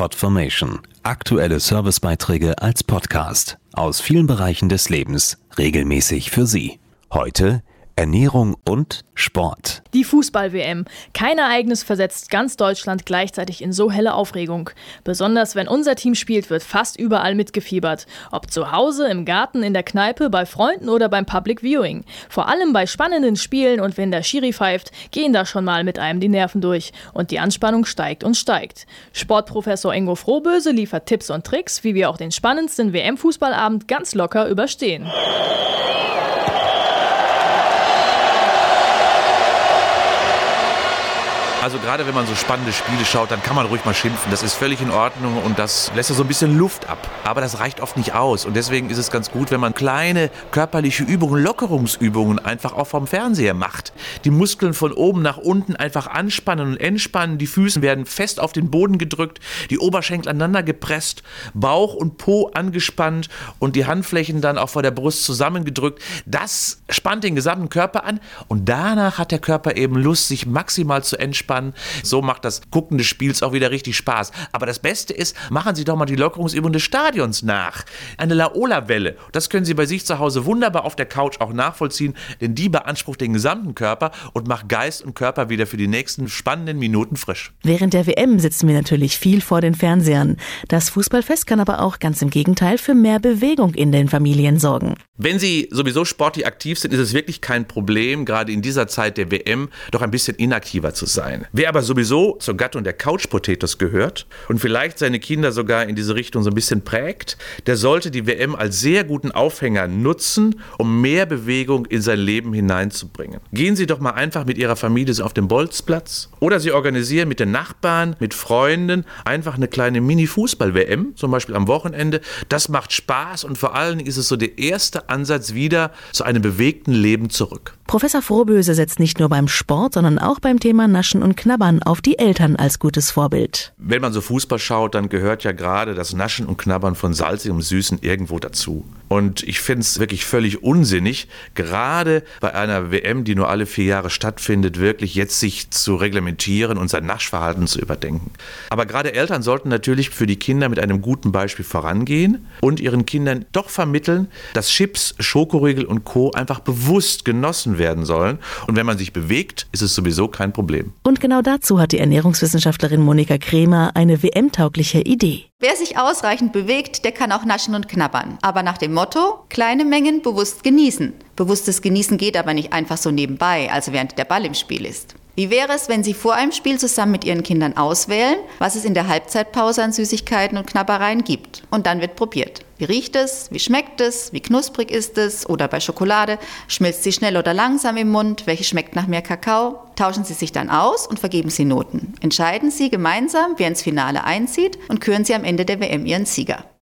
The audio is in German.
Podformation. Aktuelle Servicebeiträge als Podcast aus vielen Bereichen des Lebens regelmäßig für Sie. Heute Ernährung und Sport. Die Fußball-WM. Kein Ereignis versetzt ganz Deutschland gleichzeitig in so helle Aufregung. Besonders wenn unser Team spielt, wird fast überall mitgefiebert. Ob zu Hause, im Garten, in der Kneipe, bei Freunden oder beim Public Viewing. Vor allem bei spannenden Spielen und wenn der Schiri pfeift, gehen da schon mal mit einem die Nerven durch. Und die Anspannung steigt und steigt. Sportprofessor Ingo Frohböse liefert Tipps und Tricks, wie wir auch den spannendsten WM-Fußballabend ganz locker überstehen. Also gerade wenn man so spannende Spiele schaut, dann kann man ruhig mal schimpfen. Das ist völlig in Ordnung und das lässt ja so ein bisschen Luft ab. Aber das reicht oft nicht aus. Und deswegen ist es ganz gut, wenn man kleine körperliche Übungen, Lockerungsübungen einfach auch vom Fernseher macht. Die Muskeln von oben nach unten einfach anspannen und entspannen. Die Füße werden fest auf den Boden gedrückt, die Oberschenkel aneinander gepresst, Bauch und Po angespannt und die Handflächen dann auch vor der Brust zusammengedrückt. Das spannt den gesamten Körper an und danach hat der Körper eben Lust, sich maximal zu entspannen entspannen. So macht das Gucken des Spiels auch wieder richtig Spaß. Aber das Beste ist, machen Sie doch mal die Lockerungsübung des Stadions nach. Eine Laola-Welle. Das können Sie bei sich zu Hause wunderbar auf der Couch auch nachvollziehen, denn die beansprucht den gesamten Körper und macht Geist und Körper wieder für die nächsten spannenden Minuten frisch. Während der WM sitzen wir natürlich viel vor den Fernsehern. Das Fußballfest kann aber auch ganz im Gegenteil für mehr Bewegung in den Familien sorgen. Wenn Sie sowieso sportlich aktiv sind, ist es wirklich kein Problem, gerade in dieser Zeit der WM doch ein bisschen inaktiver zu sein. Wer aber sowieso zur Gattung der Couch Potatoes gehört und vielleicht seine Kinder sogar in diese Richtung so ein bisschen prägt, der sollte die WM als sehr guten Aufhänger nutzen, um mehr Bewegung in sein Leben hineinzubringen. Gehen Sie doch mal einfach mit Ihrer Familie auf den Bolzplatz oder Sie organisieren mit den Nachbarn, mit Freunden einfach eine kleine Mini-Fußball-WM, zum Beispiel am Wochenende. Das macht Spaß und vor allen Dingen ist es so der erste Ansatz wieder zu einem bewegten Leben zurück. Professor Frohböse setzt nicht nur beim Sport, sondern auch beim Thema Naschen und Knabbern auf die Eltern als gutes Vorbild. Wenn man so Fußball schaut, dann gehört ja gerade das Naschen und Knabbern von salzigem Süßen irgendwo dazu. Und ich finde es wirklich völlig unsinnig, gerade bei einer WM, die nur alle vier Jahre stattfindet, wirklich jetzt sich zu reglementieren und sein Naschverhalten zu überdenken. Aber gerade Eltern sollten natürlich für die Kinder mit einem guten Beispiel vorangehen und ihren Kindern doch vermitteln, dass Chips, Schokoriegel und Co. einfach bewusst genossen werden sollen. Und wenn man sich bewegt, ist es sowieso kein Problem. Und genau dazu hat die Ernährungswissenschaftlerin Monika Kremer eine WM-taugliche Idee. Wer sich ausreichend bewegt, der kann auch naschen und knabbern. Aber nach dem Motto, kleine Mengen bewusst genießen. Bewusstes Genießen geht aber nicht einfach so nebenbei, also während der Ball im Spiel ist. Wie wäre es, wenn Sie vor einem Spiel zusammen mit Ihren Kindern auswählen, was es in der Halbzeitpause an Süßigkeiten und Knabbereien gibt? Und dann wird probiert. Wie riecht es? Wie schmeckt es? Wie knusprig ist es? Oder bei Schokolade, schmilzt sie schnell oder langsam im Mund? Welche schmeckt nach mehr Kakao? Tauschen Sie sich dann aus und vergeben Sie Noten. Entscheiden Sie gemeinsam, wer ins Finale einzieht und küren Sie am Ende der WM Ihren Sieger.